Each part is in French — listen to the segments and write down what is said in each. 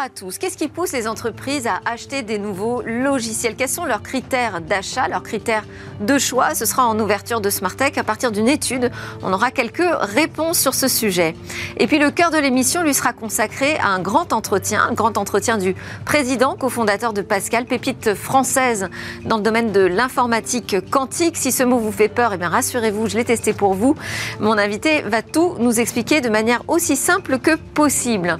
à tous. Qu'est-ce qui pousse les entreprises à acheter des nouveaux logiciels? Quels sont leurs critères d'achat, leurs critères de choix? Ce sera en ouverture de Smartech. À partir d'une étude, on aura quelques réponses sur ce sujet. Et puis le cœur de l'émission lui sera consacré à un grand entretien, un grand entretien du président, cofondateur de Pascal, pépite française dans le domaine de l'informatique quantique. Si ce mot vous fait peur, eh bien rassurez-vous, je l'ai testé pour vous. Mon invité va tout nous expliquer de manière aussi simple que possible.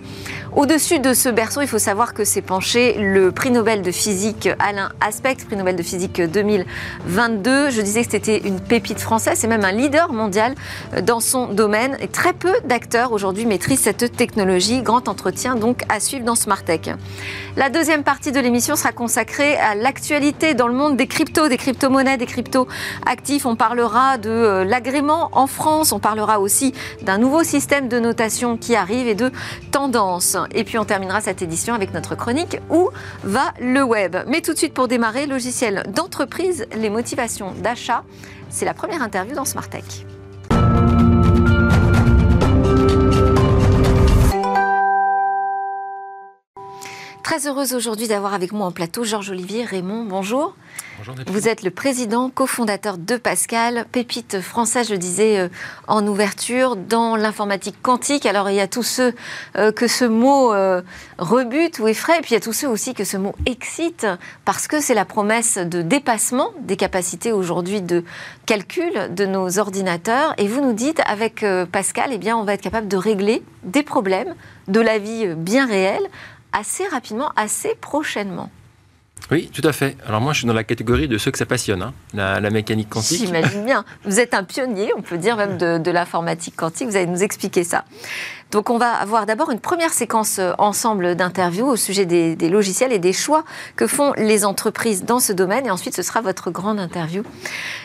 Au-dessus de ce berceau, il faut savoir que s'est penché le prix Nobel de physique Alain Aspect, prix Nobel de physique 2022. Je disais que c'était une pépite française, c'est même un leader mondial dans son domaine. Et très peu d'acteurs aujourd'hui maîtrisent cette technologie. Grand entretien donc à suivre dans Smartech. La deuxième partie de l'émission sera consacrée à l'actualité dans le monde des cryptos, des crypto-monnaies, des crypto-actifs. On parlera de euh, l'agrément en France, on parlera aussi d'un nouveau système de notation qui arrive et de tendances. Et puis on terminera cette édition avec notre chronique Où va le web? Mais tout de suite pour démarrer, logiciel d'entreprise, les motivations d'achat. C'est la première interview dans Smart Tech. Très heureuse aujourd'hui d'avoir avec moi en plateau Georges Olivier Raymond. Bonjour. Vous êtes le président, cofondateur de Pascal, pépite française, je le disais euh, en ouverture, dans l'informatique quantique. Alors il y a tous ceux euh, que ce mot euh, rebute ou effraie, et puis il y a tous ceux aussi que ce mot excite, parce que c'est la promesse de dépassement des capacités aujourd'hui de calcul de nos ordinateurs. Et vous nous dites, avec Pascal, eh bien, on va être capable de régler des problèmes de la vie bien réelle assez rapidement, assez prochainement. Oui, tout à fait. Alors moi, je suis dans la catégorie de ceux que ça passionne, hein, la, mécanique quantique. J'imagine bien. Vous êtes un pionnier, on peut dire même de, de l'informatique quantique. Vous allez nous expliquer ça. Donc on va avoir d'abord une première séquence euh, ensemble d'interviews au sujet des, logiciels et des choix que font les entreprises dans ce domaine. Et ensuite, ce sera votre grande interview.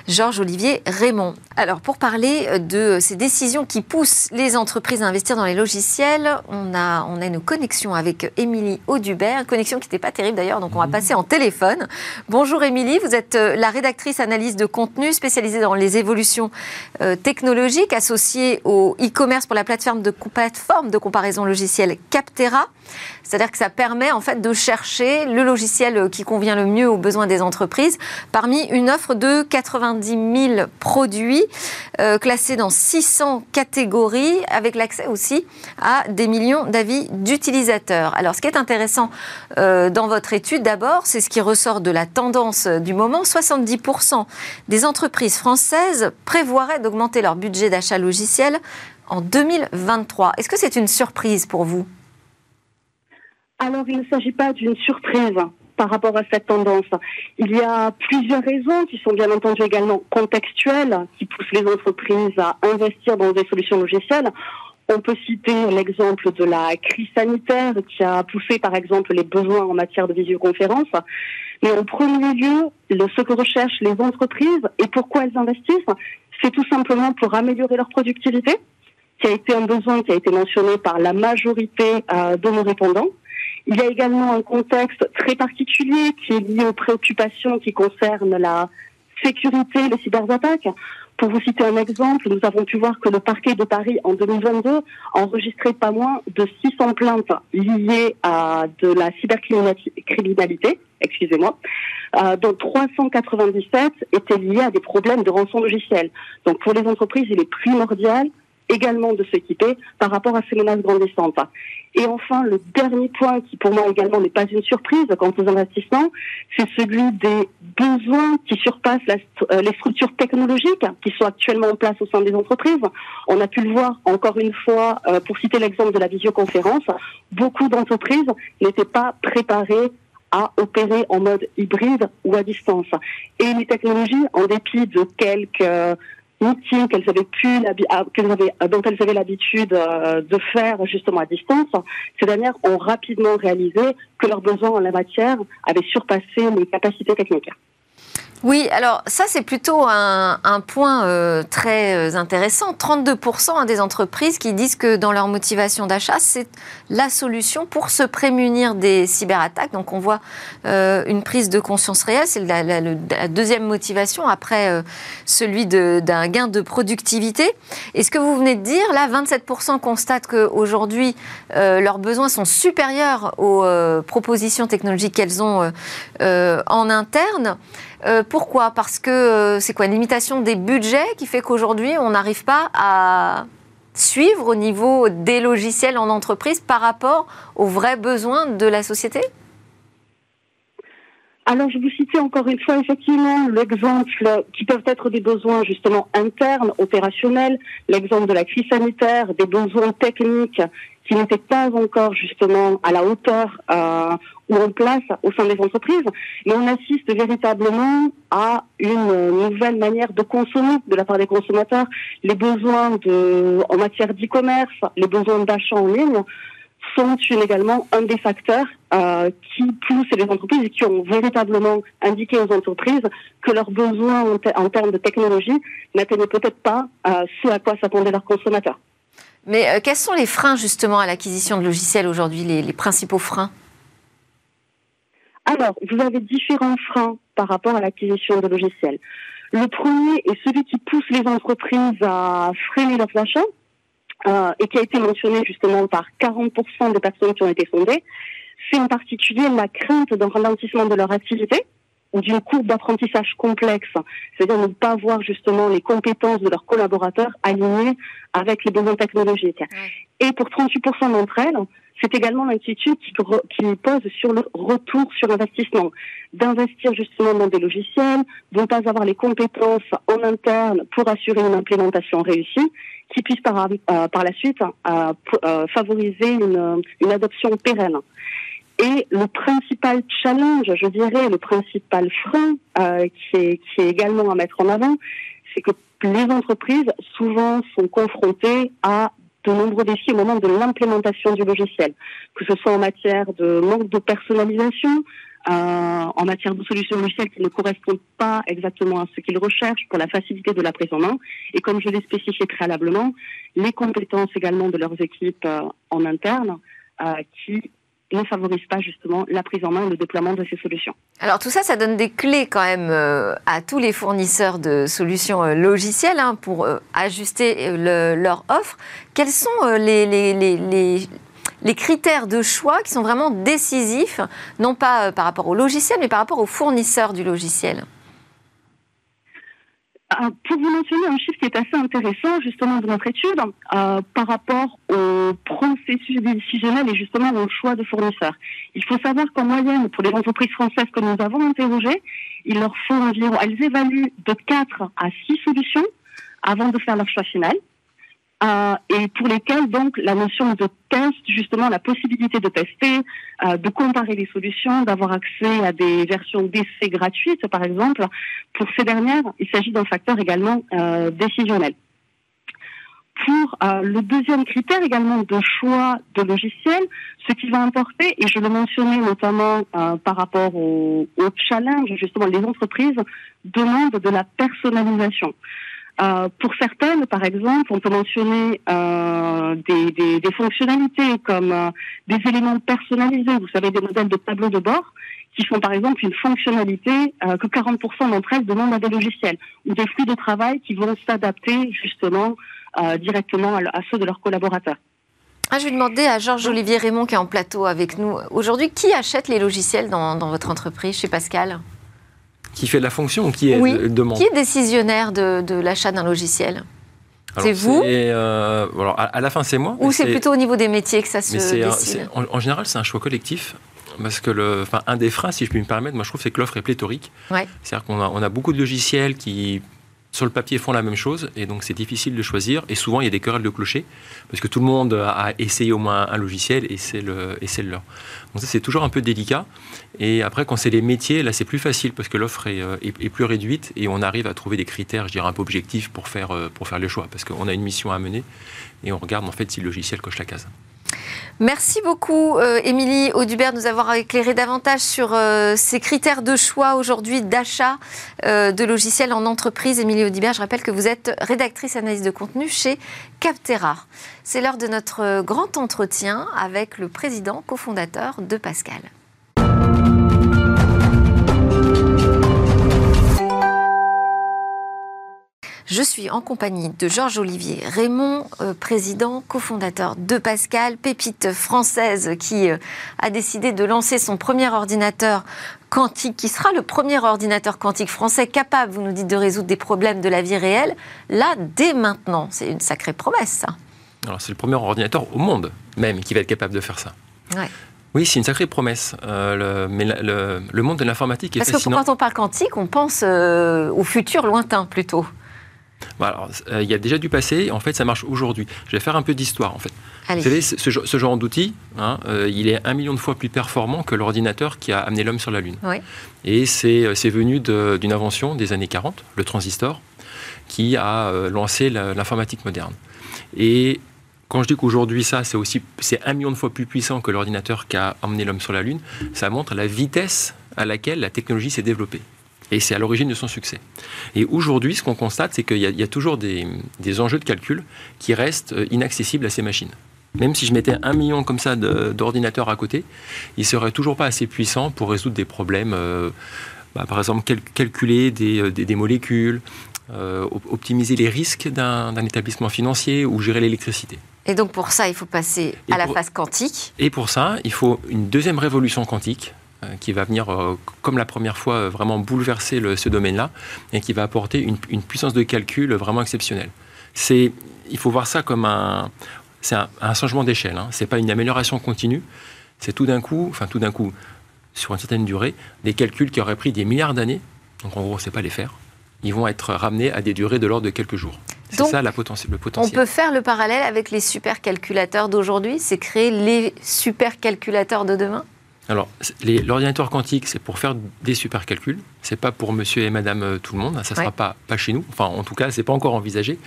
Georges Olivier Raymond. Alors pour parler euh, de ces décisions qui poussent les entreprises à investir dans les logiciels, on a, on a une connexion avec Émilie Audubert, une connexion qui n'était pas terrible d'ailleurs, donc on va passer en téléphone. Bonjour Émilie, vous êtes euh, la rédactrice analyse de contenu spécialisée dans les évolutions technologiques associée au e-commerce pour la plateforme de compétences forme de comparaison logicielle Captera. C'est-à-dire que ça permet en fait de chercher le logiciel qui convient le mieux aux besoins des entreprises parmi une offre de 90 000 produits euh, classés dans 600 catégories avec l'accès aussi à des millions d'avis d'utilisateurs. Alors ce qui est intéressant euh, dans votre étude d'abord, c'est ce qui ressort de la tendance du moment. 70% des entreprises françaises prévoiraient d'augmenter leur budget d'achat logiciel en 2023. Est-ce que c'est une surprise pour vous? Alors, il ne s'agit pas d'une surprise par rapport à cette tendance. Il y a plusieurs raisons qui sont bien entendu également contextuelles, qui poussent les entreprises à investir dans des solutions logicielles. On peut citer l'exemple de la crise sanitaire qui a poussé par exemple les besoins en matière de visioconférence. Mais en premier lieu, ce que recherchent les entreprises et pourquoi elles investissent, c'est tout simplement pour améliorer leur productivité, qui a été un besoin qui a été mentionné par la majorité euh, de nos répondants. Il y a également un contexte très particulier qui est lié aux préoccupations qui concernent la sécurité, les cyberattaques. Pour vous citer un exemple, nous avons pu voir que le parquet de Paris en 2022 enregistrait pas moins de 600 plaintes liées à de la cybercriminalité, excusez-moi, euh, dont 397 étaient liées à des problèmes de rançon logiciel. Donc pour les entreprises, il est primordial également de s'équiper par rapport à ces menaces grandissantes. Et enfin, le dernier point qui pour moi également n'est pas une surprise quant aux investissements, c'est celui des besoins qui surpassent euh, les structures technologiques qui sont actuellement en place au sein des entreprises. On a pu le voir encore une fois, euh, pour citer l'exemple de la visioconférence, beaucoup d'entreprises n'étaient pas préparées à opérer en mode hybride ou à distance. Et les technologies, en dépit de quelques outils qu'elles avaient pu, ah, dont elles avaient l'habitude euh, de faire justement à distance, ces dernières ont rapidement réalisé que leurs besoins en la matière avaient surpassé les capacités techniques. Oui, alors ça c'est plutôt un, point euh, très euh, intéressant. 32% hein, des entreprises qui disent que dans leur motivation d'achat, c'est la solution pour se prémunir des cyberattaques. Donc on voit euh, une prise de conscience réelle, c'est la, deuxième motivation après celui d'un gain de productivité. Et ce que vous venez de dire, là 27% constatent qu'aujourd'hui leurs besoins sont supérieurs aux propositions technologiques qu'elles ont en interne. Pourquoi? Parce que euh, c'est quoi Une limitation des budgets qui fait qu'aujourd'hui, on n'arrive pas à suivre au niveau des logiciels en entreprise par rapport aux vrais besoins de la société? Alors, je vous citais encore une fois effectivement l'exemple qui peuvent être des besoins justement internes, opérationnels, l'exemple de la crise sanitaire, des besoins techniques qui n'étaient pas encore justement à la hauteur euh, ou en place au sein des entreprises, mais on assiste véritablement à une nouvelle manière de consommer de la part des consommateurs. Les besoins de, en matière d'e-commerce, les besoins d'achat en ligne sont également un des facteurs euh, qui poussent les entreprises et qui ont véritablement indiqué aux entreprises que leurs besoins en, termes de technologie n'atteignaient peut-être pas euh, ce à quoi s'attendaient leurs consommateurs. Mais euh, quels sont les freins justement à l'acquisition de logiciels aujourd'hui, les, principaux freins? Alors, vous avez différents freins par rapport à l'acquisition de logiciels. Le premier est celui qui pousse les entreprises à freiner leurs achats, euh, et qui a été mentionné justement par 40% des personnes qui ont été sondées, c'est en particulier la crainte d'un ralentissement de leur activité ou d'une courbe d'apprentissage complexe, c'est-à-dire ne pas voir justement les compétences de leurs collaborateurs alignées avec les besoins technologiques. Et pour 38% d'entre elles, c'est également l'inquiétude qui, qui, pose sur le retour sur investissement, d'investir justement dans des logiciels, de ne pas avoir les compétences en interne pour assurer une implémentation réussie, qui puisse par, euh, par la suite euh, euh, favoriser une, une adoption pérenne. Et le principal challenge, je dirais, le principal frein qui, est, qui est également à mettre en avant, c'est que les entreprises souvent sont confrontées à de nombreux défis au moment de l'implémentation du logiciel, que ce soit en matière de manque de personnalisation, euh, en matière de solutions logicielles qui ne correspondent pas exactement à ce qu'ils recherchent pour la facilité de la prise en main. Et comme je l'ai spécifié préalablement, les compétences également de leurs équipes euh, en interne euh, qui ne favorise pas justement la prise en main et le déploiement de ces solutions. Alors tout ça, ça donne des clés quand même euh, à tous les fournisseurs de solutions euh, logicielles hein, pour euh, ajuster leur offre. Quels sont les, les, critères de choix qui sont vraiment décisifs, non pas par rapport au logiciel, mais par rapport aux fournisseurs du logiciel? Pour vous mentionner un chiffre qui est assez intéressant justement de notre étude euh, par rapport au processus décisionnel et justement au choix de fournisseurs. Il faut savoir qu'en moyenne, pour les entreprises françaises que nous avons interrogées, il leur faut environ, elles évaluent de 4 à 6 solutions avant de faire leur choix final. Euh, et pour lesquels donc la notion de test, justement la possibilité de tester, euh, de comparer les solutions, d'avoir accès à des versions d'essai gratuites par exemple, pour ces dernières, il s'agit d'un facteur également euh, décisionnel. Pour le deuxième critère également de choix de logiciel, ce qui va importer, et je le mentionnais notamment par rapport au, au challenge, justement les entreprises demandent de la personnalisation. Euh, pour certaines, par exemple, on peut mentionner euh, des, des, des, fonctionnalités comme euh, des éléments personnalisés, vous savez, des modèles de tableau de bord, qui font par exemple une fonctionnalité que 40% d'entre elles demandent à des logiciels, ou des flux de travail qui vont s'adapter justement directement à, ceux de leurs collaborateurs. Ah, je vais demander à Georges-Olivier Raymond qui est en plateau avec nous. Aujourd'hui, qui achète les logiciels dans, dans votre entreprise chez Pascal? Qui fait la fonction ou qui est oui. demande Qui est décisionnaire de, l'achat d'un logiciel c'est vous euh, alors, à, la fin, c'est moi. Ou c'est plutôt au niveau des métiers que ça se décide en, général, c'est un choix collectif. Parce que le, enfin, un des freins, si je puis me permettre, moi je trouve, c'est que l'offre est pléthorique. C'est-à-dire qu'on a, on a beaucoup de logiciels qui sur le papier font la même chose et donc c'est difficile de choisir et souvent il y a des querelles de clocher parce que tout le monde a essayé au moins un logiciel et c'est le, leur. Donc ça c'est toujours un peu délicat et après quand c'est les métiers là c'est plus facile parce que l'offre est, euh, plus réduite et on arrive à trouver des critères je dirais un peu objectifs pour faire, euh, pour faire le choix parce qu'on a une mission à mener et on regarde en fait si le logiciel coche la case. Merci beaucoup, euh, Émilie Audubert, de nous avoir éclairé davantage sur euh, ces critères de choix aujourd'hui d'achat euh, de logiciels en entreprise. Émilie Audubert, je rappelle que vous êtes rédactrice analyse de contenu chez Captera. C'est l'heure de notre grand entretien avec le président cofondateur de Pascal. Je suis en compagnie de Georges Olivier Raymond, euh, président, cofondateur de Pascal, pépite française qui euh, a décidé de lancer son premier ordinateur quantique, qui sera le premier ordinateur quantique français capable, vous nous dites, de résoudre des problèmes de la vie réelle, là, dès maintenant. C'est une sacrée promesse, ça. Alors, c'est le premier ordinateur au monde, même, qui va être capable de faire ça. Oui, c'est une sacrée promesse. Euh, mais le, monde de l'informatique est Parce que quand on parle quantique, on pense au futur lointain plutôt. Euh, il y a déjà du passé, en fait, ça marche aujourd'hui. Je vais faire un peu d'histoire, en fait. Vous savez, ce, genre d'outil, hein, euh, il est un million de fois plus performant que l'ordinateur qui a amené l'homme sur la Lune. Et c'est euh, venu d'une invention des années 40, le transistor, qui a lancé l'informatique moderne. Et quand je dis qu'aujourd'hui ça, c'est aussi c'est un million de fois plus puissant que l'ordinateur qui a amené l'homme sur la Lune, ça montre la vitesse à laquelle la technologie s'est développée. Et c'est à l'origine de son succès. Et aujourd'hui, ce qu'on constate, c'est qu'il y, a toujours des, enjeux de calcul qui restent euh, inaccessibles à ces machines. Même si je mettais un million comme ça d'ordinateurs à côté, ils ne seraient toujours pas assez puissants pour résoudre des problèmes, euh, bah, par exemple calculer des, euh, molécules, optimiser les risques d'un établissement financier ou gérer l'électricité. Et donc pour ça, il faut passer à la phase quantique. Et pour ça, il faut une deuxième révolution quantique qui va venir, euh, comme la première fois, euh, vraiment bouleverser ce domaine-là et qui va apporter une, puissance de calcul vraiment exceptionnelle. C'est, il faut voir ça comme un, c'est un, changement d'échelle. Hein. C'est pas une amélioration continue. C'est tout d'un coup, enfin tout d'un coup, sur une certaine durée, des calculs qui auraient pris des milliards d'années. Donc en gros, c'est pas les faire. Ils vont être ramenés à des durées de l'ordre de quelques jours. C'est ça la potentiel, le potentiel. On peut faire le parallèle avec les supercalculateurs d'aujourd'hui, c'est créer les supercalculateurs de demain? Alors, l'ordinateur quantique, c'est pour faire des super calculs. C'est pas pour monsieur et madame euh, tout le monde. Ça ne sera pas, pas chez nous. Enfin, en tout cas, c'est pas encore envisagé.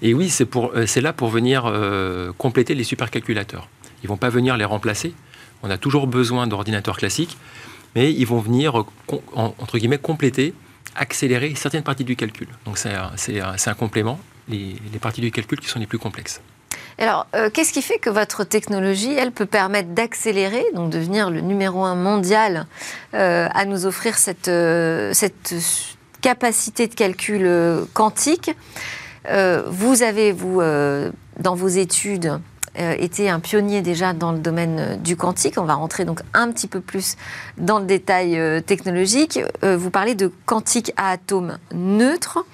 Et oui, c'est euh, là pour venir euh, compléter les supercalculateurs. Ils vont pas venir les remplacer. On a toujours besoin d'ordinateurs classiques, mais ils vont venir, entre guillemets, compléter, accélérer certaines parties du calcul. Donc, c'est un, complément, les parties du calcul qui sont les plus complexes. Alors, euh, qu'est-ce qui fait que votre technologie, elle peut permettre d'accélérer, donc devenir le numéro un mondial, euh, à nous offrir cette, euh, cette capacité de calcul quantique? Vous avez, vous, dans vos études, été un pionnier déjà dans le domaine du quantique. On va rentrer donc un petit peu plus dans le détail technologique. vous parlez de quantique à atomes neutres.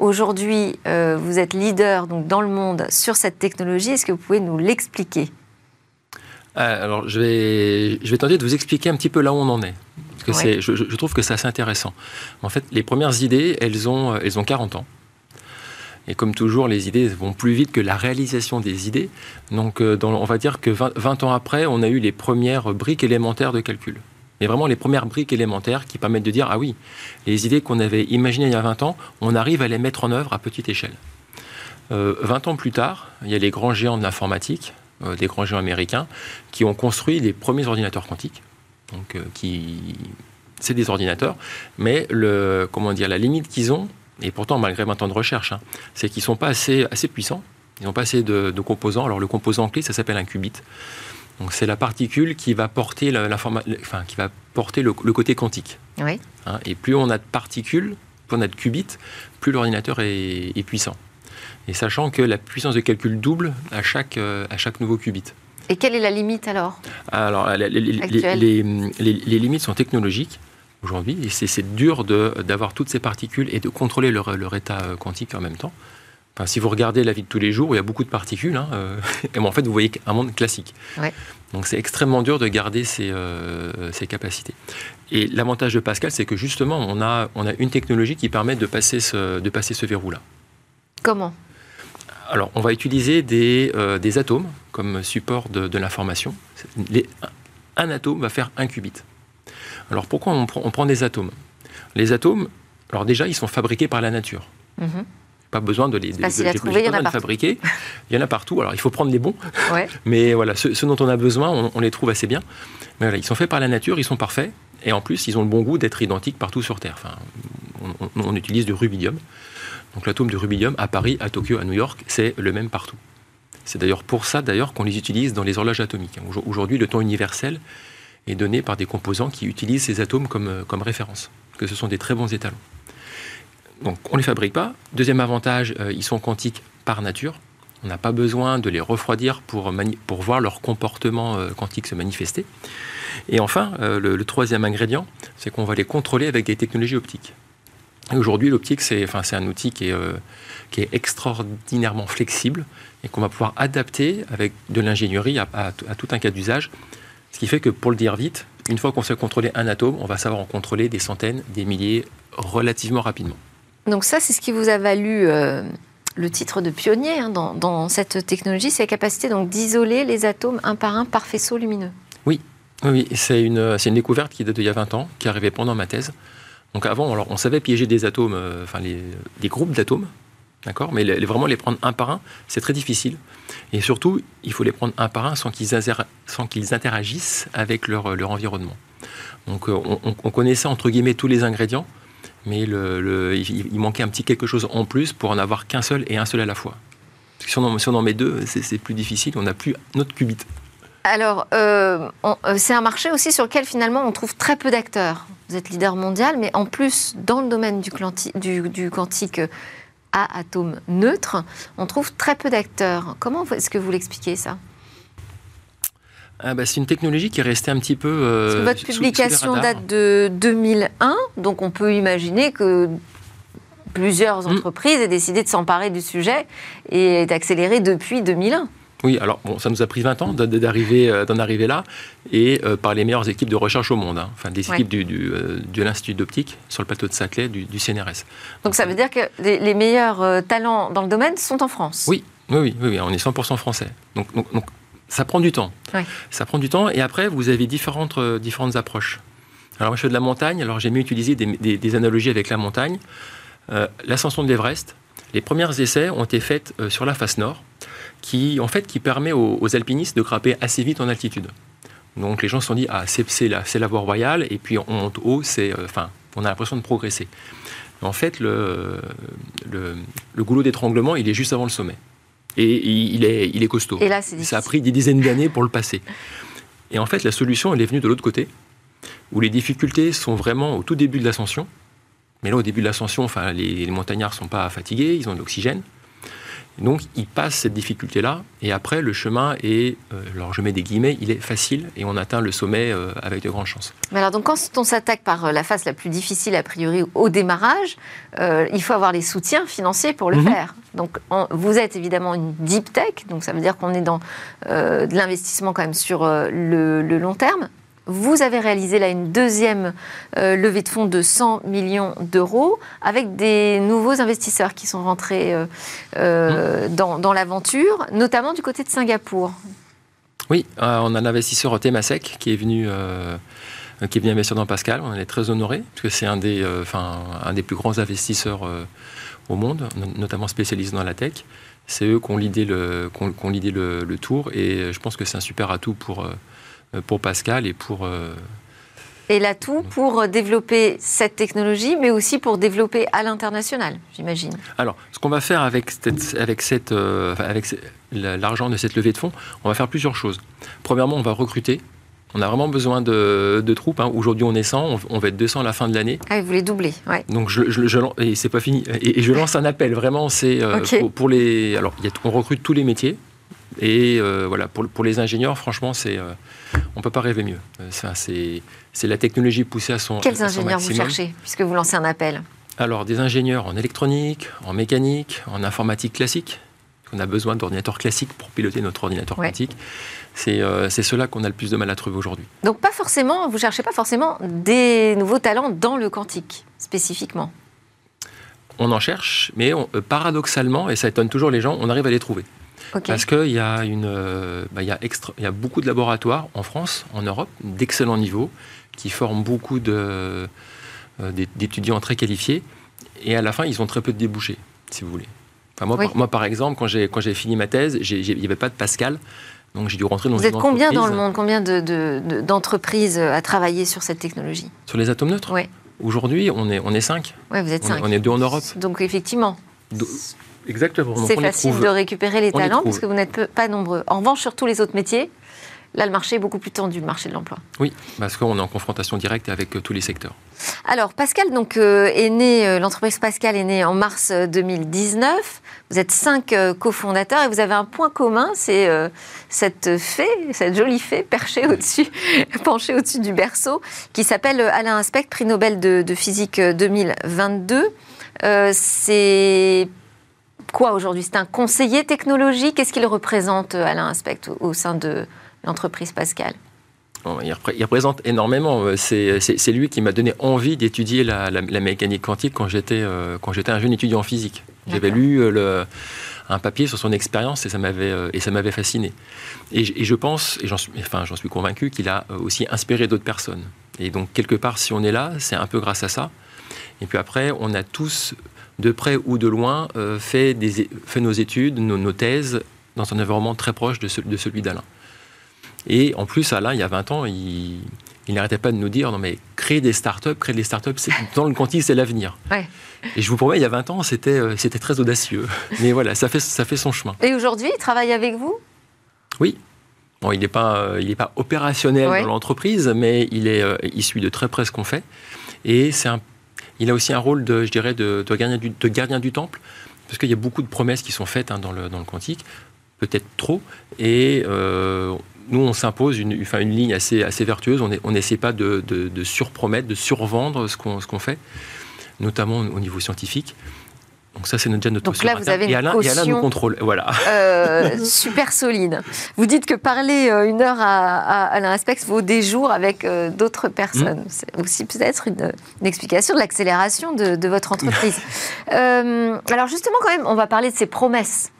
Aujourd'hui, euh, vous êtes leader donc, dans le monde sur cette technologie. Est-ce que vous pouvez nous l'expliquer? Euh, Alors, je vais, je vais tenter de vous expliquer un petit peu là où on en est. Parce que je, je, trouve que c'est assez intéressant. En fait, les premières idées, elles ont, elles ont 40 ans. Et comme toujours, les idées vont plus vite que la réalisation des idées. Donc, euh, on va dire que 20, ans après, on a eu les premières briques élémentaires de calcul mais vraiment les premières briques élémentaires qui permettent de dire, ah oui, les idées qu'on avait imaginées il y a 20 ans, on arrive à les mettre en œuvre à petite échelle. 20 euh, ans plus tard, il y a les grands géants de l'informatique, euh, des grands géants américains, qui ont construit les premiers ordinateurs quantiques. Donc, euh, qui... c'est des ordinateurs, mais le, comment dire, la limite qu'ils ont, et pourtant malgré 20 ans de recherche, hein, c'est qu'ils ne sont pas assez, assez puissants, ils n'ont pas assez de, de, composants. Alors le composant clé, ça s'appelle un qubit. Donc c'est la particule qui va porter, la, enfin, qui va porter le, côté quantique. Oui. Hein, et plus on a de particules, plus on a de qubits, plus l'ordinateur est, puissant. Et sachant que la puissance de calcul double à chaque, euh, à chaque nouveau qubit. Et quelle est la limite alors? Alors, les, les, limites sont technologiques aujourd'hui, et c'est dur d'avoir toutes ces particules et de contrôler leur, leur état euh, quantique en même temps si vous regardez la vie de tous les jours, il y a beaucoup de particules, hein, euh, et en fait, vous voyez un monde classique. Donc, c'est extrêmement dur de garder ces, euh, capacités. Et l'avantage de Pascal, c'est que justement, on a, on a une technologie qui permet de passer ce, de passer ce verrou-là. Comment? Alors, on va utiliser des, euh, des atomes comme support de, l'information. Un atome va faire un qubit. Alors, pourquoi on prend, on prend des atomes? Les atomes, alors déjà, ils sont fabriqués par la nature. Mm-hmm pas besoin de les, fabriquer. Il y en a partout. Alors il faut prendre les bons. Mais voilà, ceux, dont on a besoin, on, les trouve assez bien. Mais voilà, ils sont faits par la nature, ils sont parfaits. Et en plus, ils ont le bon goût d'être identiques partout sur Terre. Enfin, on, utilise du rubidium. Donc l'atome de rubidium à Paris, à Tokyo, à New York, c'est le même partout. C'est d'ailleurs pour ça d'ailleurs qu'on les utilise dans les horloges atomiques. Aujourd'hui, le temps universel est donné par des composants qui utilisent ces atomes comme, euh, comme référence, que ce sont des très bons étalons. Donc on ne les fabrique pas. Deuxième avantage, euh, ils sont quantiques par nature. On n'a pas besoin de les refroidir pour, voir leur comportement euh, quantique se manifester. Et enfin, le, troisième ingrédient, c'est qu'on va les contrôler avec des technologies optiques. Aujourd'hui, l'optique, c'est un outil qui est extraordinairement flexible et qu'on va pouvoir adapter avec de l'ingénierie à, tout un cas d'usage. Ce qui fait que, pour le dire vite, une fois qu'on sait contrôler un atome, on va savoir en contrôler des centaines, des milliers relativement rapidement. Donc ça, c'est ce qui vous a valu euh, le titre de pionnier hein, dans, cette technologie, c'est la capacité donc d'isoler les atomes un par un par faisceau lumineux. Oui, oui, c'est une, une découverte qui date d'il y a 20 ans, qui arrivait pendant ma thèse. Donc avant, alors, on savait piéger des atomes, euh, enfin les, des groupes d'atomes, D'accord Mais vraiment les prendre un par un, c'est très difficile. Et surtout, il faut les prendre un par un sans qu'ils, interagissent avec leur, environnement. Donc euh, on, connaissait entre guillemets tous les ingrédients, mais il, manquait un petit quelque chose en plus pour en avoir qu'un seul et un seul à la fois. Si on en, met deux, c'est, plus difficile, on n'a plus notre qubit. Alors, euh, euh, c'est un marché aussi sur lequel finalement on trouve très peu d'acteurs. Vous êtes leader mondial, mais en plus, dans le domaine du quantique, à atomes neutres, on trouve très peu d'acteurs. Comment est-ce que vous l'expliquez ça? Ah bah, c'est une technologie qui est restée un petit peu. Euh, votre publication date de 2001, donc on peut imaginer que plusieurs mm. entreprises aient décidé de s'emparer du sujet et d'accélérer depuis 2001. Oui, alors bon, ça nous a pris 20 ans d'arriver, euh, d'en arriver là, et euh, par les meilleures équipes de recherche au monde, hein. enfin des équipes du, euh, de l'Institut d'optique sur le plateau de Saclay, du, CNRS. Donc ça veut dire que les, meilleurs talents dans le domaine sont en France Oui, oui, oui, oui, on est 100% français. Donc, donc, ça prend du temps. Ça prend du temps, et après, vous avez différentes, différentes approches. Alors moi, je fais de la montagne, alors j'ai mieux utilisé des, des, analogies avec la montagne. L'ascension de l'Everest, les premiers essais ont été faits sur la face nord qui, en fait, qui permet aux, alpinistes de grimper assez vite en altitude. Donc les gens se sont dit, ah, c'est la, la voie royale, et puis on monte haut, c'est, euh, enfin, on a l'impression de progresser. En fait, le, le, goulot d'étranglement, il est juste avant le sommet. Et il est, il est costaud. Et là, Ça a pris des dizaines d'années pour le passer. Et en fait, la solution, elle est venue de l'autre côté, où les difficultés sont vraiment au tout début de l'ascension. Mais là, au début de l'ascension, enfin, les, les montagnards ne sont pas fatigués, ils ont de l'oxygène. Donc, il passe cette difficulté-là, et après, le chemin est, euh, alors je mets des guillemets, il est facile, et on atteint le sommet euh, avec de grandes chances. Mais alors, donc, quand on s'attaque par euh, la phase la plus difficile, a priori, au démarrage, il faut avoir les soutiens financiers pour le mhm. faire. Donc, vous êtes évidemment une deep tech, donc ça veut dire qu'on est dans de l'investissement quand même sur le, le long terme. Vous avez réalisé là une deuxième euh, levée de fonds de 100 millions d'euros avec des nouveaux investisseurs qui sont rentrés euh, euh, dans, l'aventure, notamment du côté de Singapour. Oui, on a un investisseur Temasek qui est venu qui est venu investir dans Pascal. On est très honorés, parce que c'est un, des, un des plus grands investisseurs au monde, notamment spécialisé dans la tech. C'est eux qui ont l'idée le, le, le, tour, et je pense que c'est un super atout pour, euh, pour Pascal et pour... Euh, et l'atout pour développer cette technologie, mais aussi pour développer à l'international, j'imagine. Alors, ce qu'on va faire avec, cette, avec, cette, euh, avec l'argent de cette levée de fonds, on va faire plusieurs choses. Premièrement, on va recruter. On a vraiment besoin de, de troupes. Hein. Aujourd'hui, on est 100, on, va être 200 à la fin de l'année. Ah, vous voulez doubler, ouais. Donc, je, je, et c'est pas fini. Et, je lance un appel, vraiment, c'est pour, les... Alors, y a, on recrute tous les métiers. Et voilà, pour, pour les ingénieurs, franchement, c'est on ne peut pas rêver mieux. Euh, c'est la technologie poussée à son Quels ingénieurs vous cherchez, puisque vous lancez un appel Alors, des ingénieurs en électronique, en mécanique, en informatique classique. On a besoin d'ordinateurs classiques pour piloter notre ordinateur quantique. Euh, c'est cela qu'on a le plus de mal à trouver aujourd'hui. Donc, pas forcément, vous ne cherchez pas forcément des nouveaux talents dans le quantique, spécifiquement on en cherche, mais euh, paradoxalement, et ça étonne toujours les gens, on arrive à les trouver. Parce qu'il y, a euh, bah, y, a y a beaucoup de laboratoires en France, en Europe, d'excellents niveaux, qui forment beaucoup euh, d'étudiants très qualifiés. Et à la fin, ils ont très peu de débouchés, si vous voulez. moi, par exemple, quand j'ai fini ma thèse, il n'y avait pas de Pascal. Donc j'ai dû rentrer dans Vous êtes combien dans le monde? Combien d'entreprises de, à travailler sur cette technologie? Sur les atomes neutres? Oui. Aujourd'hui, on est, on est cinq. Oui, vous êtes cinq. On est deux en Europe. Donc effectivement. Exactement. C'est facile de récupérer les talents parce que vous n'êtes pas nombreux. En revanche, sur tous les autres métiers, Là, le marché est beaucoup plus tendu, le marché de l'emploi. Oui, parce qu'on est en confrontation directe avec euh, tous les secteurs. Alors, Pascal donc, euh, est né, euh, l'entreprise Pascal est née en mars 2019. Vous êtes cinq cofondateurs et vous avez un point commun, c'est cette fée, cette jolie fée perchée au-dessus, penchée au-dessus du berceau, qui s'appelle Alain Aspect, prix Nobel de, de physique 2022. c'est quoi aujourd'hui? C'est un conseiller technologique? Qu'est-ce qu'il représente, Alain Aspect, au sein de, l'entreprise Pascal il, représente énormément. Euh, c'est lui qui m'a donné envie d'étudier la, mécanique quantique quand j'étais euh, un jeune étudiant en physique. J'avais lu euh, le, un papier sur son expérience et ça m'avait m'avait fasciné. Et, je pense, et j'en suis, enfin, suis convaincu qu'il a aussi inspiré d'autres personnes. Et donc quelque part, si on est là, c'est un peu grâce à ça. Et puis après, on a tous, de près ou de loin, fait, des, fait nos études, nos, thèses dans un environnement très proche de, de celui d'Alain. Et en plus, Alain, il y a 20 ans, il, n'arrêtait pas de nous dire non mais créer des startups, créer des startups, dans le quantique, c'est l'avenir. Et je vous promets, il y a 20 ans, c'était euh, c'était très audacieux. Mais voilà, ça fait ça fait son chemin. Et aujourd'hui, il travaille avec vous? Oui. Bon, il n'est pas euh, il est pas opérationnel dans l'entreprise, mais il est euh, il suit de très près ce qu'on fait. Et c'est un il a aussi un rôle de je dirais de, de gardien du de gardien du temple parce qu'il y a beaucoup de promesses qui sont faites hein, dans le dans le quantique peut-être trop. Et nous, on s'impose une, une ligne assez, assez vertueuse. On n'essaie pas de, de, surpromettre, de survendre ce qu'on fait, notamment au niveau scientifique. Donc ça, c'est déjà notre Donc là, vous avez une et Alain, et Alain nous contrôle. Voilà. Euh, super solide. Vous dites que parler euh, une heure à, Alain Aspex vaut des jours avec euh, d'autres personnes. Mmh. C'est aussi peut-être une, explication de l'accélération de, de, votre entreprise. alors justement, quand même, on va parler de ces promesses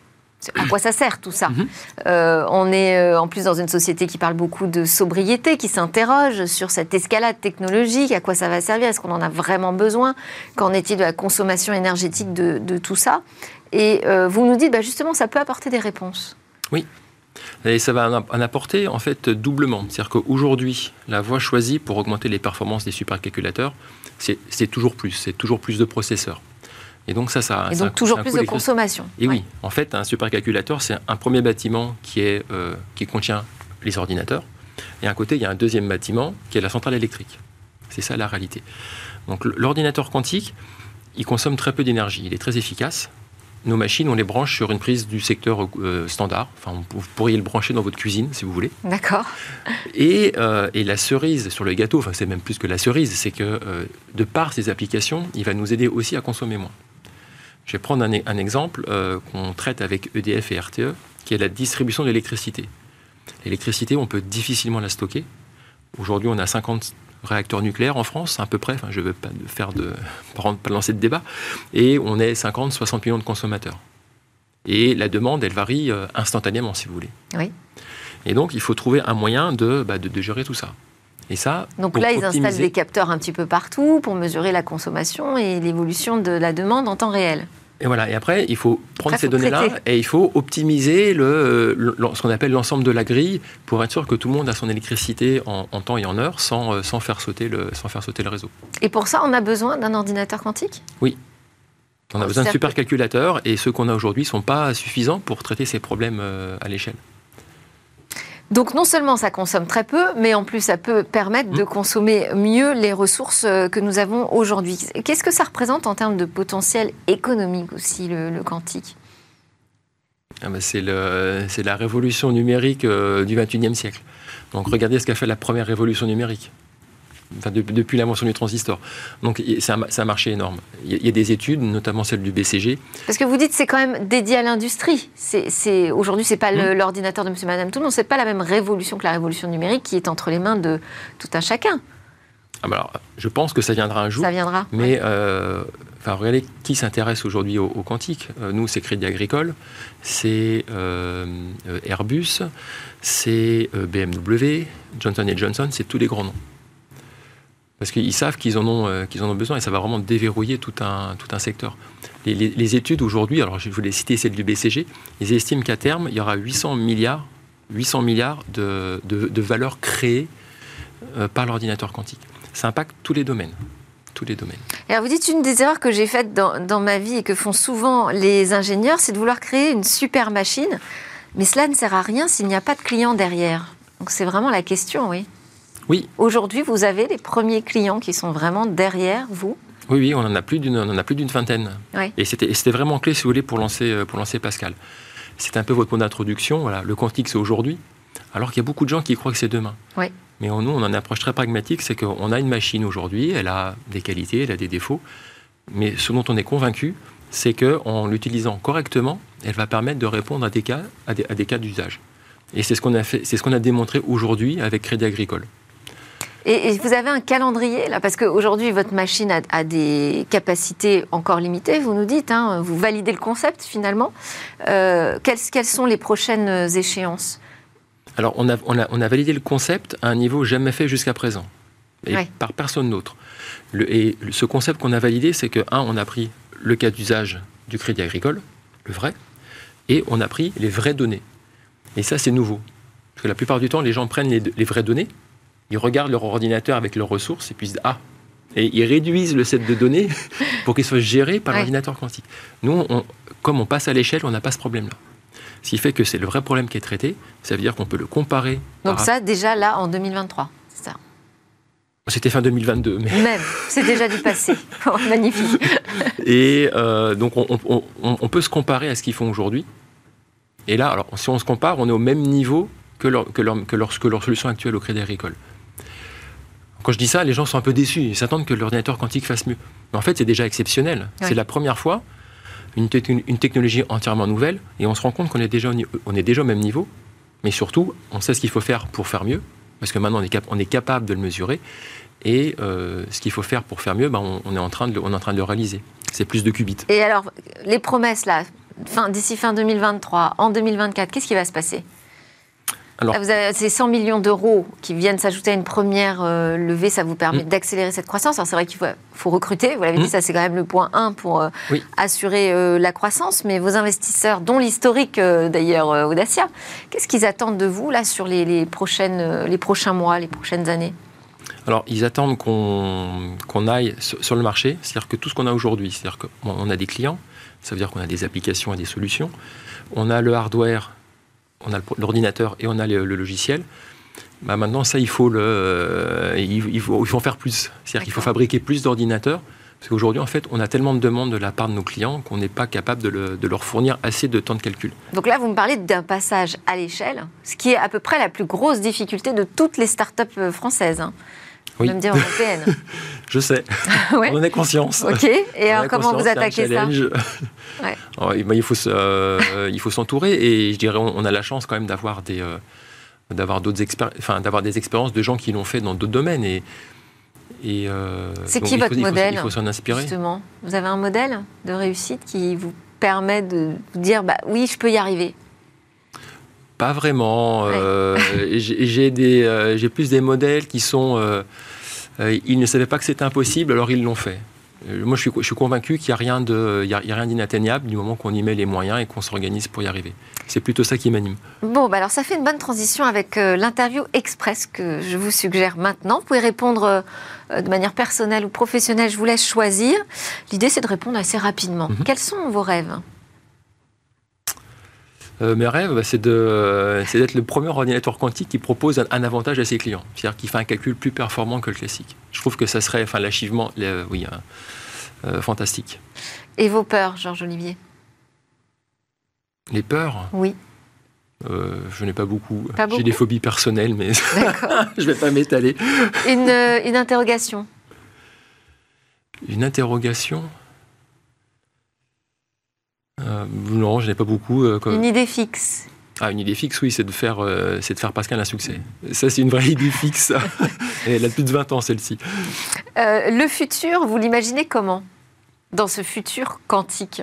à quoi ça sert tout ça mhm. euh, On est euh, en plus dans une société qui parle beaucoup de sobriété, qui s'interroge sur cette escalade technologique, à quoi ça va servir, est-ce qu'on en a vraiment besoin Qu'en est-il de la consommation énergétique de, tout ça Et euh, vous nous dites, bah, justement, ça peut apporter des réponses. Oui. Et ça va en apporter en fait doublement. C'est-à-dire qu'aujourd'hui, la voie choisie pour augmenter les performances des supercalculateurs, c'est toujours plus, c'est toujours plus de processeurs. Et donc ça, ça. Et donc toujours plus de consommation. Et oui, en fait, un supercalculateur, c'est un premier bâtiment qui est euh, qui contient les ordinateurs, et à côté, il y a un deuxième bâtiment qui est la centrale électrique. C'est ça la réalité. Donc l'ordinateur quantique, il consomme très peu d'énergie, il est très efficace. Nos machines, on les branche sur une prise du secteur euh, standard. Enfin, vous pourriez le brancher dans votre cuisine, si vous voulez. D'accord. Et, euh, et, la cerise sur le gâteau, enfin, c'est même plus que la cerise, c'est que de par ces applications, il va nous aider aussi à consommer moins. Je vais prendre un, exemple euh, qu'on traite avec EDF et RTE, qui est la distribution de l'électricité. L'électricité, on peut difficilement la stocker. Aujourd'hui, on a 50 réacteurs nucléaires en France, à peu près. Enfin, je ne veux pas faire de, pas lancer de débat. Et on est 50, 60 millions de consommateurs. Et la demande, elle varie euh, instantanément, si vous voulez. Oui. Et donc, il faut trouver un moyen de, bah, de, gérer tout ça. Et ça, donc là, ils installent des capteurs un petit peu partout pour mesurer la consommation et l'évolution de la demande en temps réel. Et voilà. Et après, il faut prendre ces données-là et il faut optimiser le, ce qu'on appelle l'ensemble de la grille pour être sûr que tout le monde a son électricité en, temps et en heure sans, euh, sans, faire sauter le, sans faire sauter le réseau. Et pour ça, on a besoin d'un ordinateur quantique? Oui. On a besoin de supercalculateurs et ceux qu'on a aujourd'hui ne sont pas suffisants pour traiter ces problèmes euh, à l'échelle. Donc non seulement ça consomme très peu, mais en plus ça peut permettre de mmh. consommer mieux les ressources euh, que nous avons aujourd'hui. Qu'est-ce que ça représente en termes de potentiel économique aussi, le, quantique? Ah ben, c'est, la révolution numérique euh, du 21e siècle. Donc regardez ce qu'a fait la première révolution numérique depuis l'invention du transistor. Donc c'est un, marché énorme. Il y, a des études, notamment celle du BCG. Parce que vous dites c'est quand même dédié à l'industrie. C'est, aujourd'hui, c'est pas mmh. l'ordinateur de Monsieur, Madame, tout le monde. C'est pas la même révolution que la révolution numérique qui est entre les mains de tout un chacun. Ah alors, je pense que ça viendra un jour. Ça viendra. Mais euh, enfin, regardez qui s'intéresse aujourd'hui au, quantique. Euh, nous, c'est Crédit Agricole, c'est euh, Airbus, c'est BMW, Johnson Johnson, c'est tous les grands noms. Parce qu'ils savent qu'ils en, ont, qu'ils en ont besoin et ça va vraiment déverrouiller tout un, secteur. Les, études aujourd'hui, alors je voulais citer celle du BCG, ils estiment qu'à terme, il y aura 800 milliards, 800 milliards de, de, valeurs créées par l'ordinateur quantique. Ça impacte tous les domaines tous les domaines. Alors vous dites une des erreurs que j'ai faites dans, dans, ma vie et que font souvent les ingénieurs, c'est de vouloir créer une super machine, mais cela ne sert à rien s'il n'y a pas de clients derrière. Donc c'est vraiment la question, oui. Oui. Aujourd'hui, vous avez les premiers clients qui sont vraiment derrière vous Oui, oui, on en a plus d'une, on en a plus d'une vingtaine. Oui. Et c'était, c'était vraiment clé, si vous voulez, pour lancer, euh, pour lancer Pascal. C'est un peu votre mot d'introduction. Voilà, le quantique, c'est aujourd'hui, alors qu'il y a beaucoup de gens qui croient que c'est demain. Oui. Mais nous, on a une approche très pragmatique, c'est qu'on a une machine aujourd'hui, elle a des qualités, elle a des défauts, mais ce dont on est convaincu, c'est qu'en l'utilisant correctement, elle va permettre de répondre à des cas, à des, cas d'usage. Et c'est ce qu'on a fait, c'est ce qu'on a démontré aujourd'hui avec Crédit Agricole. Et, vous avez un calendrier là, parce qu'aujourd'hui votre machine a, des capacités encore limitées. Vous nous dites, hein, vous validez le concept finalement. Euh, quelles, quelles sont les prochaines échéances? Alors, on a, validé le concept à un niveau jamais fait jusqu'à présent, et par personne d'autre. et ce concept qu'on a validé, c'est que, un, on a pris le cas d'usage du crédit agricole, le vrai, et on a pris les vraies données. Et ça, c'est nouveau. Parce que la plupart du temps, les gens prennent les, vraies données, ils regardent leur ordinateur avec leurs ressources, et puis ils disent Ah Et ils réduisent le set de données pour qu'il soit géré par l'ordinateur quantique. Nous, comme on passe à l'échelle, on n'a pas ce problème-là. Ce qui fait que c'est le vrai problème qui est traité. Ça veut dire qu'on peut le comparer. Donc ça, déjà là, en 2023, c'est ça? C'était fin 2022. Mais... Même, c'est déjà du passé. Oh, magnifique. Et euh, donc, on, peut se comparer à ce qu'ils font aujourd'hui. Et là, alors, si on se compare, on est au même niveau que, leur, que, leur, que, leur, leur solution actuelle au Crédit Agricole. Quand je dis ça, les gens sont un peu déçus. Ils s'attendent que l'ordinateur quantique fasse mieux. Mais en fait, c'est déjà exceptionnel. C'est la première fois une, technologie entièrement nouvelle, et on se rend compte qu'on est, déjà au, on est déjà au même niveau, mais surtout, on sait ce qu'il faut faire pour faire mieux, parce que maintenant, on est, on est capable de le mesurer, et euh, ce qu'il faut faire pour faire mieux, ben, on, est en train de le, on est en train de le réaliser. C'est plus de qubits. Et alors, les promesses, là, d'ici fin 2023, en 2024, qu'est-ce qui va se passer? Alors, avez ces 100 millions d'euros qui viennent s'ajouter à une première euh, levée, ça vous permet mm. d'accélérer cette croissance. Alors c'est vrai qu'il faut, recruter, vous l'avez dit, mm. ça c'est quand même le point 1 pour euh, assurer euh, la croissance. Mais vos investisseurs, dont l'historique d'ailleurs Audacia, qu'est-ce qu'ils attendent de vous là sur les, prochaines, les prochains mois, les prochaines années? Alors, ils attendent qu'on aille sur, le marché, c'est-à-dire que tout ce qu'on a aujourd'hui, c'est-à-dire qu'on a des clients, ça veut dire qu'on a des applications et des solutions, on a le hardware on a l'ordinateur et on a le, logiciel. Bah maintenant, ça, il faut, le, euh, il, faut, il faut en faire plus. C'est-à-dire qu'il faut fabriquer plus d'ordinateurs. Parce qu'aujourd'hui, en fait, on a tellement de demandes de la part de nos clients qu'on n'est pas capable de, leur fournir assez de temps de calcul. Donc là, vous me parlez d'un passage à l'échelle, ce qui est à peu près la plus grosse difficulté de toutes les startups euh, françaises. Oui. Même dire européennes. Je sais. On en a conscience. Ok. Et alors, comment vous attaquez ça il faut euh, il faut s'entourer et je dirais on, a la chance quand même d'avoir des euh, d'avoir d'autres enfin d'avoir des expériences de gens qui l'ont fait dans d'autres domaines et et euh, c'est qui votre modèle Il faut s'en inspirer. Justement, vous avez un modèle de réussite qui vous permet de vous dire bah oui je peux y arriver? Pas vraiment. j'ai des j'ai plus des modèles qui sont ils ne savaient pas que c'était impossible alors ils l'ont fait. Euh, moi, je suis, je suis convaincu qu'il n'y a rien d'inatteignable du moment qu'on y met les moyens et qu'on s'organise pour y arriver. C'est plutôt ça qui m'anime. Bon, bah alors ça fait une bonne transition avec euh, l'interview express que je vous suggère maintenant. Vous pouvez répondre euh, de manière personnelle ou professionnelle, je vous laisse choisir. L'idée, c'est de répondre assez rapidement. Mhm. Quels sont vos rêves? Mes rêves, bah, c'est d'être le premier ordinateur quantique qui propose un, avantage à ses clients, c'est-à-dire qui fait un calcul plus performant que le classique. Je trouve que ça serait, enfin, l'achèvement, oui, euh, fantastique. Et vos peurs, Georges Olivier? Les peurs? Oui. Euh, je n'ai pas beaucoup. J'ai des phobies personnelles, mais je ne vais pas m'étaler. Une, euh, une interrogation? Une interrogation? Non, je n'ai pas beaucoup. Une idée fixe ah, une idée fixe, oui, c'est de faire, c'est de faire Pascal un succès. Ça, c'est une vraie idée fixe. elle a plus de 20 ans, celle-ci. le futur, vous l'imaginez comment? Dans ce futur quantique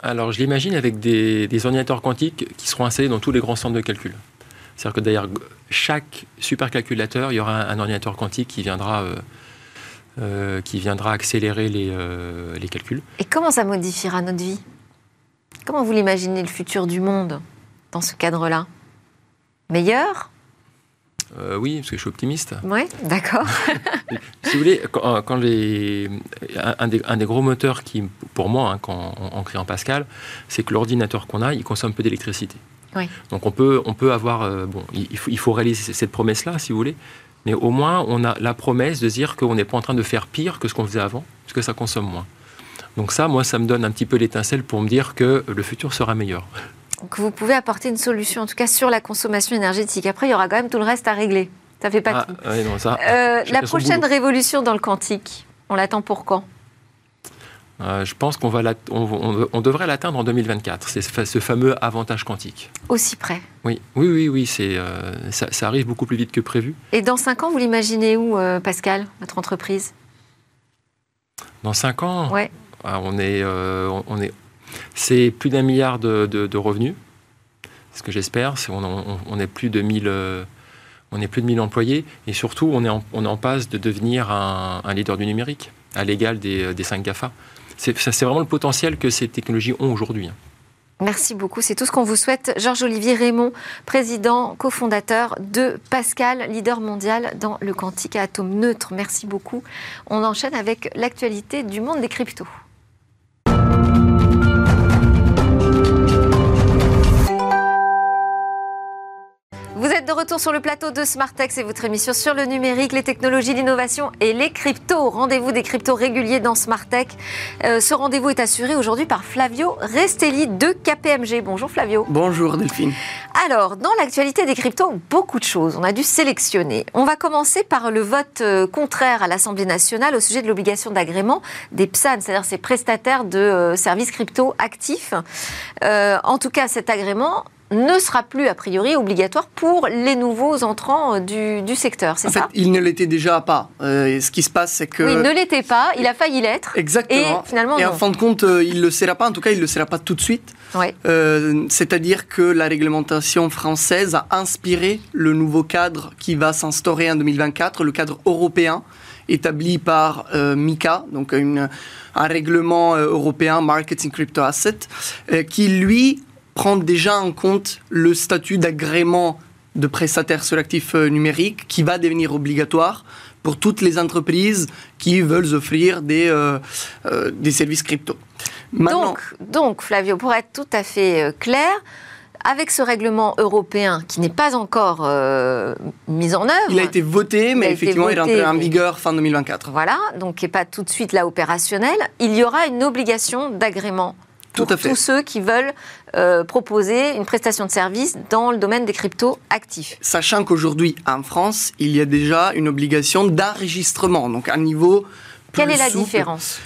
Alors, je l'imagine avec des, ordinateurs quantiques qui seront installés dans tous les grands centres de calcul. C'est-à-dire que d'ailleurs, chaque supercalculateur, il y aura un, ordinateur quantique qui viendra, qui viendra accélérer les, les calculs. Et comment ça modifiera notre vie? Comment vous l'imaginez le futur du monde dans ce cadre-là? Meilleur? Euh, oui, parce que je suis optimiste. Oui, d'accord. si vous voulez, quand, les, un, des, un, des, gros moteurs qui, pour moi, hein, quand, en, créant Pascal, c'est que l'ordinateur qu'on a, il consomme peu d'électricité. Oui. Donc on peut, on peut avoir, euh, bon, il faut, il faut réaliser cette promesse-là, si vous voulez, mais au moins on a la promesse de dire qu'on n'est pas en train de faire pire que ce qu'on faisait avant, parce que ça consomme moins. Donc ça, moi, ça me donne un petit peu l'étincelle pour me dire que le futur sera meilleur. Donc vous pouvez apporter une solution, en tout cas sur la consommation énergétique. Après, il y aura quand même tout le reste à régler. Ça fait pas ah, tout. ça, euh, la prochaine révolution dans le quantique, on l'attend pour quand? Euh, je pense qu'on va on, devrait l'atteindre en 2024, c'est ce fameux avantage quantique. Aussi près Oui, oui, oui, oui c'est, euh, ça, arrive beaucoup plus vite que prévu. Et dans 5 ans, vous l'imaginez où, Pascal, votre entreprise? Dans 5 ans? Ouais. Ah, est, on est, c'est plus d'un milliard de, revenus. Ce que j'espère, c'est on, est plus de 1000 euh, on est plus de 1000 employés et surtout on est en, passe de devenir un, leader du numérique à l'égal des, des 5 GAFA. C'est vraiment le potentiel que ces technologies ont aujourd'hui. Hein. Merci beaucoup, c'est tout ce qu'on vous souhaite. Georges-Olivier Raymond, président, cofondateur de Pascal, leader mondial dans le quantique à atome neutre. Merci beaucoup. On enchaîne avec l'actualité du monde des cryptos. Vous êtes de retour sur le plateau de Smartex et votre émission sur le numérique, les technologies, l'innovation et les cryptos. Rendez-vous des cryptos réguliers dans Smartech. Euh, ce rendez-vous est assuré aujourd'hui par Flavio Restelli de KPMG. Bonjour Flavio. Bonjour Delphine. Alors, dans l'actualité des cryptos, beaucoup de choses. On a dû sélectionner. On va commencer par le vote euh, contraire à l'Assemblée nationale au sujet de l'obligation d'agrément des PSAN, c'est-à-dire ces prestataires de euh, services crypto actifs. en tout cas, cet agrément ne sera plus a priori obligatoire pour les nouveaux entrants euh, du, secteur, c'est ça fait, Il ne l'était déjà pas. Euh, ce qui se passe, c'est que... Oui, il ne l'était pas, il a failli l'être. Exactement. Et finalement, Et en fin de compte, euh, il ne le sera pas, en tout cas, il ne le sera pas tout de suite. C'est-à-dire que la réglementation française a inspiré le nouveau cadre qui va s'instaurer en 2024, le cadre européen établi par MICA, donc un règlement européen Marketing Crypto Asset, qui lui prendre déjà en compte le statut d'agrément de prestataire sur l'actif euh, numérique qui va devenir obligatoire pour toutes les entreprises qui veulent offrir des, euh, euh, des services crypto. donc, donc, Flavio, pour être tout à fait clair, avec ce règlement européen qui n'est pas encore mis en œuvre. Il a été voté, mais effectivement, il est en vigueur fin 2024. Voilà, donc qui n'est pas tout de suite là opérationnel. Il y aura une obligation d'agrément pour tous ceux qui veulent euh, proposer une prestation de service dans le domaine des cryptos actifs. Sachant qu'aujourd'hui, en France, il y a déjà une obligation d'enregistrement, donc à un niveau Quelle est la différence?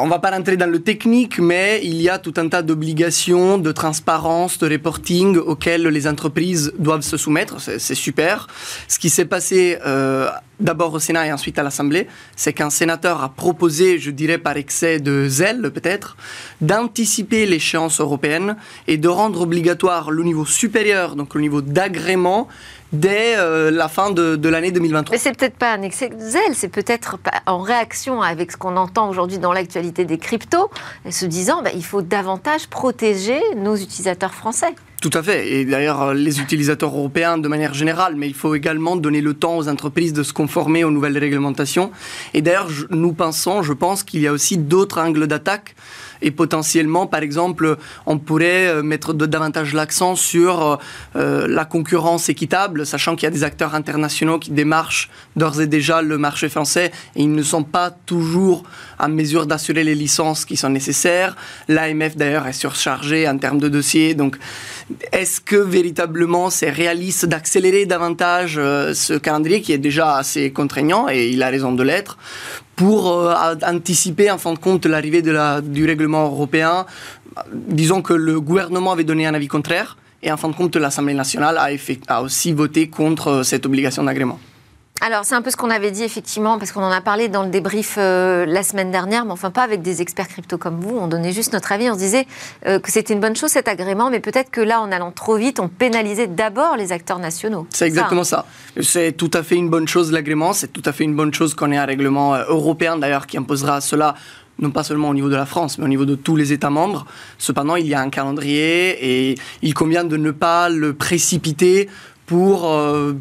On va pas rentrer dans le technique, mais il y a tout un tas d'obligations de transparence, de reporting auxquelles les entreprises doivent se soumettre. C'est super. Ce qui s'est passé euh, d'abord au Sénat et ensuite à l'Assemblée, c'est qu'un sénateur a proposé, je dirais par excès de zèle peut-être, d'anticiper l'échéance européenne et de rendre obligatoire le niveau supérieur, donc le niveau d'agrément, dès euh, la fin de, l'année 2023. Mais c'est peut-être pas un excès de zèle, c'est peut-être en réaction avec ce qu'on entend aujourd'hui dans l'actualité des cryptos, se disant bah, il faut davantage protéger nos utilisateurs français. Tout à fait. Et d'ailleurs, les utilisateurs européens de manière générale, mais il faut également donner le temps aux entreprises de se conformer aux nouvelles réglementations. Et d'ailleurs, nous pensons, je pense qu'il y a aussi d'autres angles d'attaque et potentiellement, par exemple, on pourrait euh, mettre davantage l'accent sur euh, euh, la concurrence équitable, sachant qu'il y a des acteurs internationaux qui démarchent d'ores et déjà le marché français et ils ne sont pas toujours en mesure d'assurer les licences qui sont nécessaires. L'AMF d'ailleurs est surchargé en termes de dossiers. Donc, est-ce que véritablement c'est réaliste d'accélérer davantage ce calendrier qui est déjà assez contraignant et il a raison de l'être pour euh, anticiper en fin de compte l'arrivée du règlement européen? Disons que le gouvernement avait donné un avis contraire et en fin de compte l'Assemblée nationale a, a aussi voté contre euh, cette obligation d'agrément. Alors, c'est un peu ce qu'on avait dit, effectivement, parce qu'on en a parlé dans le débrief euh, la semaine dernière, mais enfin pas avec des experts crypto comme vous. On donnait juste notre avis. On se disait euh, que c'était une bonne chose, cet agrément, mais peut-être que là, en allant trop vite, on pénalisait d'abord les acteurs nationaux. C'est exactement ça. C'est tout à fait une bonne chose, l'agrément. C'est tout à fait une bonne chose qu'on ait un règlement euh, européen, d'ailleurs, qui imposera cela non pas seulement au niveau de la France, mais au niveau de tous les États membres. Cependant, il y a un calendrier et il convient de ne pas le précipiter pour, euh,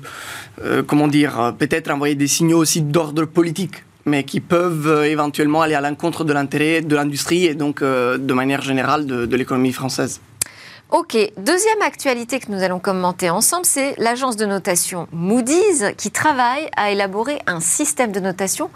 euh, comment dire, peut-être envoyer des signaux aussi d'ordre politique mais qui peuvent euh, éventuellement aller à l'encontre de l'intérêt de l'industrie et donc de manière générale de, l'économie française. Ok, deuxième actualité que nous allons commenter ensemble, c'est l'agence de notation Moody's qui travaille à élaborer un système de notation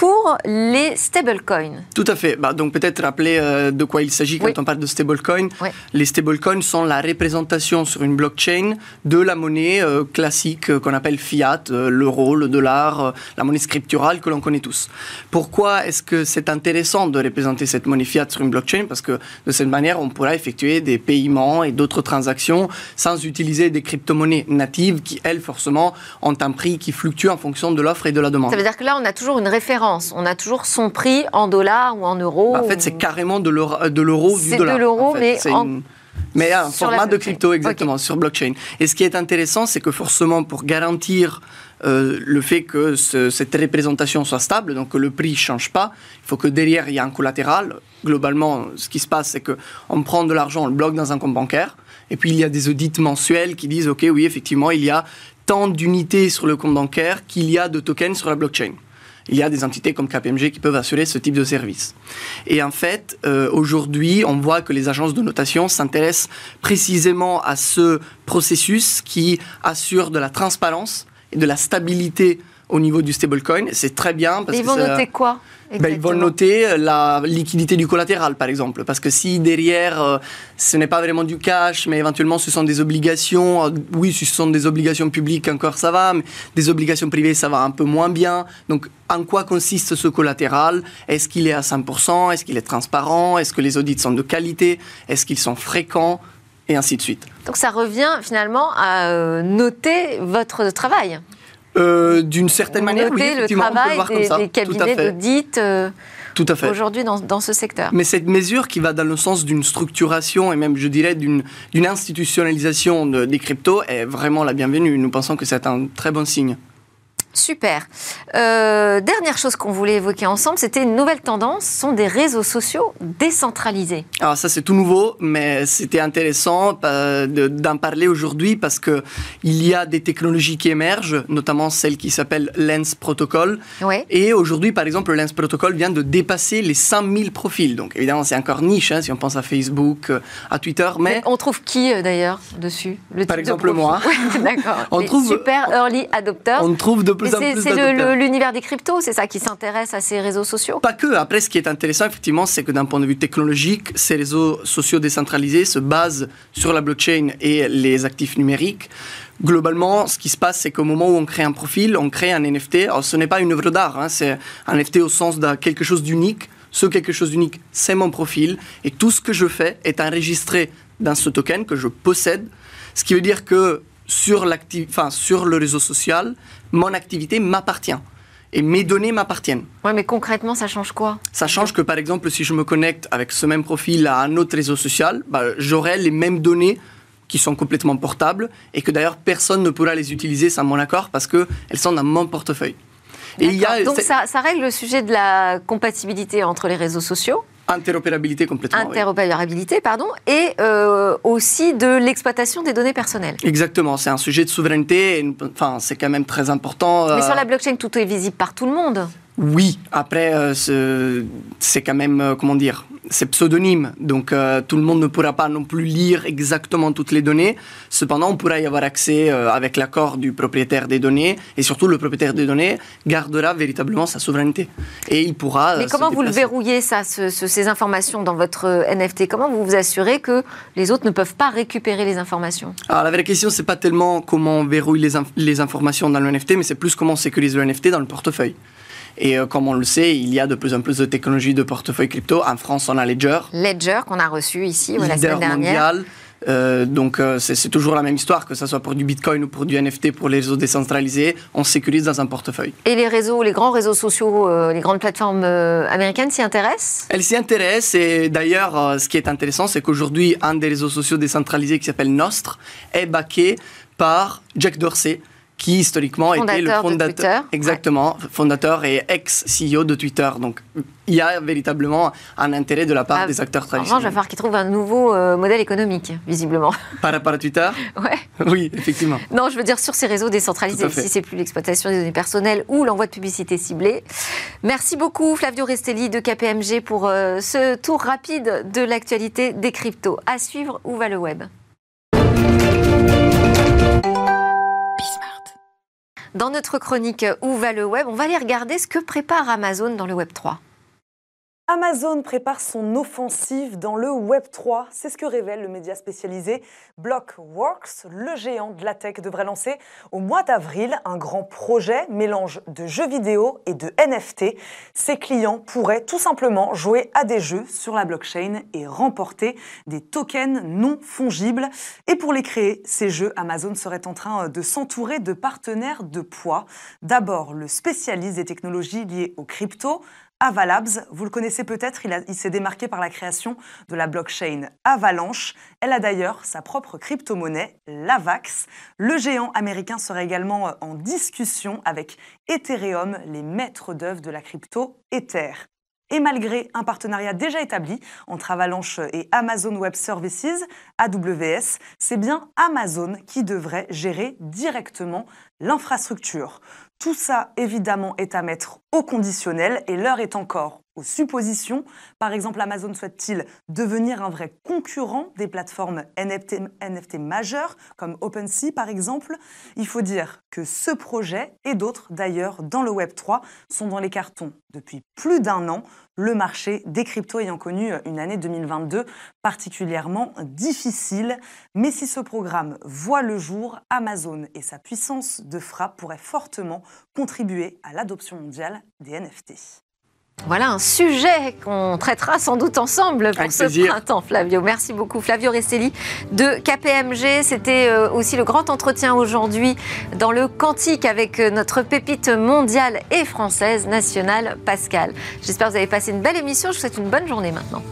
pour les stablecoins. Tout à fait. Bah, donc peut-être rappeler euh, de quoi il s'agit quand on parle de stablecoins. Les stablecoins sont la représentation sur une blockchain de la monnaie euh, classique euh, qu'on appelle fiat, l'euro, le dollar, la monnaie scripturale que l'on connaît tous. Pourquoi est-ce que c'est intéressant de représenter cette monnaie fiat sur une blockchain? Parce que de cette manière, on pourra effectuer des paiements et d'autres transactions sans utiliser des crypto-monnaies natives qui, elles, forcément, ont un prix qui fluctue en fonction de l'offre et de la demande. Ça veut dire que là, on a toujours une référence on a toujours son prix en dollars ou en euros. Bah, en fait, c'est carrément de l'euro du dollar. C'est de l'euro, mais en... Mais un format de crypto, exactement, sur blockchain. Et ce qui est intéressant, c'est que forcément, pour garantir euh, le fait que cette représentation soit stable, donc que le prix ne change pas, il faut que derrière, il y ait un collatéral. Globalement, ce qui se passe, c'est qu'on prend de l'argent, on le bloque dans un compte bancaire, et puis il y a des audits mensuels qui disent, OK, oui, effectivement, il y a tant d'unités sur le compte bancaire qu'il y a de tokens sur la blockchain il y a des entités comme KPMG qui peuvent assurer ce type de service. Et en fait, euh, aujourd'hui, on voit que les agences de notation s'intéressent précisément à ce processus qui assure de la transparence et de la stabilité au niveau du stablecoin. C'est très bien. Parce ils vont noter quoi? Ben, Ils vont noter euh, la liquidité du collatéral, par exemple. Parce que si derrière, euh, ce n'est pas vraiment du cash, mais éventuellement ce sont des obligations, euh, oui, ce sont des obligations publiques, encore ça va, mais des obligations privées, ça va un peu moins bien. Donc, en quoi consiste ce collatéral? Est-ce qu'il est à 100% Est-ce qu'il est transparent? Est-ce que les audits sont de qualité? Est-ce qu'ils sont fréquents? Et ainsi de suite. Donc, ça revient finalement à noter votre travail euh, d'une certaine manière, oui, le travail des, cabinets d'audit euh, aujourd'hui dans, dans, ce secteur. Mais cette mesure qui va dans le sens d'une structuration et même, je dirais, d'une institutionnalisation des cryptos est vraiment la bienvenue. Nous pensons que c'est un très bon signe. Super. Euh, dernière chose qu'on voulait évoquer ensemble, c'était une nouvelle tendance, sont des réseaux sociaux décentralisés. Alors ça c'est tout nouveau, mais c'était intéressant euh, d'en parler aujourd'hui parce que il y a des technologies qui émergent, notamment celle qui s'appelle Lens Protocol. Et aujourd'hui, par exemple, le Lens Protocol vient de dépasser les 100 000 profils. Donc évidemment, c'est encore niche hein, si on pense à Facebook, euh, à Twitter, mais, on trouve qui d'ailleurs dessus? Par exemple moi. D'accord. on trouve super early adopters. On trouve de c'est l'univers des cryptos, c'est ça qui s'intéresse à ces réseaux sociaux? Pas que. Après, ce qui est intéressant, effectivement, c'est que d'un point de vue technologique, ces réseaux sociaux décentralisés se basent sur la blockchain et les actifs numériques. Globalement, ce qui se passe, c'est qu'au moment où on crée un profil, on crée un NFT. Alors, ce n'est pas une œuvre d'art, hein, c'est un NFT au sens de quelque chose d'unique. Ce quelque chose d'unique, c'est mon profil. Et tout ce que je fais est enregistré dans ce token que je possède. Ce qui veut dire que sur, enfin, sur le réseau social, mon activité m'appartient et mes données m'appartiennent. Oui, mais concrètement, ça change quoi? Ça change que, par exemple, si je me connecte avec ce même profil à un autre réseau social, bah, j'aurai les mêmes données qui sont complètement portables et que d'ailleurs personne ne pourra les utiliser sans mon accord parce qu'elles sont dans mon portefeuille. Et il y a, Donc ça, ça, règle le sujet de la compatibilité entre les réseaux sociaux Interopérabilité complètement. Interopérabilité, pardon, et euh, aussi de l'exploitation des données personnelles. Exactement, c'est un sujet de souveraineté, enfin, c'est quand même très important. Mais sur euh, la blockchain, tout est visible par tout le monde. Oui, après, euh, c'est quand même, comment dire, c'est pseudonyme, donc euh, tout le monde ne pourra pas non plus lire exactement toutes les données. Cependant, on pourra y avoir accès euh, avec l'accord du propriétaire des données, et surtout le propriétaire des données gardera véritablement sa souveraineté. Et il pourra. Euh, Mais comment vous le verrouillez, ça, ces informations dans votre NFT Comment vous vous assurez que les autres ne peuvent pas récupérer les informations? Alors la vraie question, c'est pas tellement comment on verrouille les, les informations dans le NFT, mais c'est plus comment on sécurise le NFT dans le portefeuille. Et euh, comme on le sait, il y a de plus en plus de technologies de portefeuille crypto. En France, on a Ledger. Ledger qu'on a reçu ici la semaine dernière. mondial. Euh, donc euh, c'est toujours la même histoire, que ce soit pour du Bitcoin ou pour du NFT, pour les réseaux décentralisés, on sécurise dans un portefeuille. Et les réseaux, les grands réseaux sociaux, euh, les grandes plateformes américaines s'y intéressent? Elles s'y intéressent et d'ailleurs ce qui est intéressant c'est qu'aujourd'hui un des réseaux sociaux décentralisés qui s'appelle Nostre est backé par Jack Dorsey, qui historiquement était le fondateur, exactement, fondateur et ex-CEO de Twitter. Donc il y a véritablement un intérêt de la part ah, des acteurs traditionnels. il va falloir qu'ils trouvent un nouveau euh, modèle économique, visiblement. Par rapport à Twitter Ouais. Oui, effectivement. Non, je veux dire sur ces réseaux décentralisés, si c'est plus l'exploitation des données personnelles ou l'envoi de publicité ciblée. Merci beaucoup Flavio Restelli de KPMG pour euh, ce tour rapide de l'actualité des cryptos. À suivre, où va le web? Dans notre chronique Où va le web On va aller regarder ce que prépare Amazon dans le Web 3. Amazon prépare son offensive dans le Web 3. C'est ce que révèle le média spécialisé Blockworks. Le géant de la tech devrait lancer au mois d'avril un grand projet mélange de jeux vidéo et de NFT. Ses clients pourraient tout simplement jouer à des jeux sur la blockchain et remporter des tokens non fongibles. Et pour les créer, ces jeux, Amazon serait en train de s'entourer de partenaires de poids. D'abord, le spécialiste des technologies liées aux crypto, Avalabs, vous le connaissez peut-être, il, s'est démarqué par la création de la blockchain Avalanche. Elle a d'ailleurs sa propre crypto-monnaie, l'Avax. Le géant américain serait également euh, en discussion avec Ethereum, les maîtres d'œuvre de la crypto Ether. Et malgré un partenariat déjà établi entre Avalanche et Amazon Web Services, AWS, c'est bien Amazon qui devrait gérer directement l'infrastructure. Tout ça, évidemment, est à mettre au conditionnel et l'heure est encore aux suppositions. Par exemple, Amazon souhaite-t-il devenir un vrai concurrent des plateformes NFT, majeures, comme OpenSea par exemple? Il faut dire que ce projet et d'autres d'ailleurs dans le Web 3 sont dans les cartons depuis plus d'un an, le marché des cryptos ayant connu une année 2022 particulièrement difficile. Mais si ce programme voit le jour, Amazon et sa puissance de frappe pourraient fortement contribuer à l'adoption mondiale des NFT. Voilà un sujet qu'on traitera sans doute ensemble pour ce printemps, Flavio. Merci beaucoup, Flavio Restelli de KPMG. C'était euh, aussi le grand entretien aujourd'hui dans le Quantique avec euh, notre pépite mondiale et française nationale, Pascal. J'espère que vous avez passé une belle émission. Je vous souhaite une bonne journée maintenant.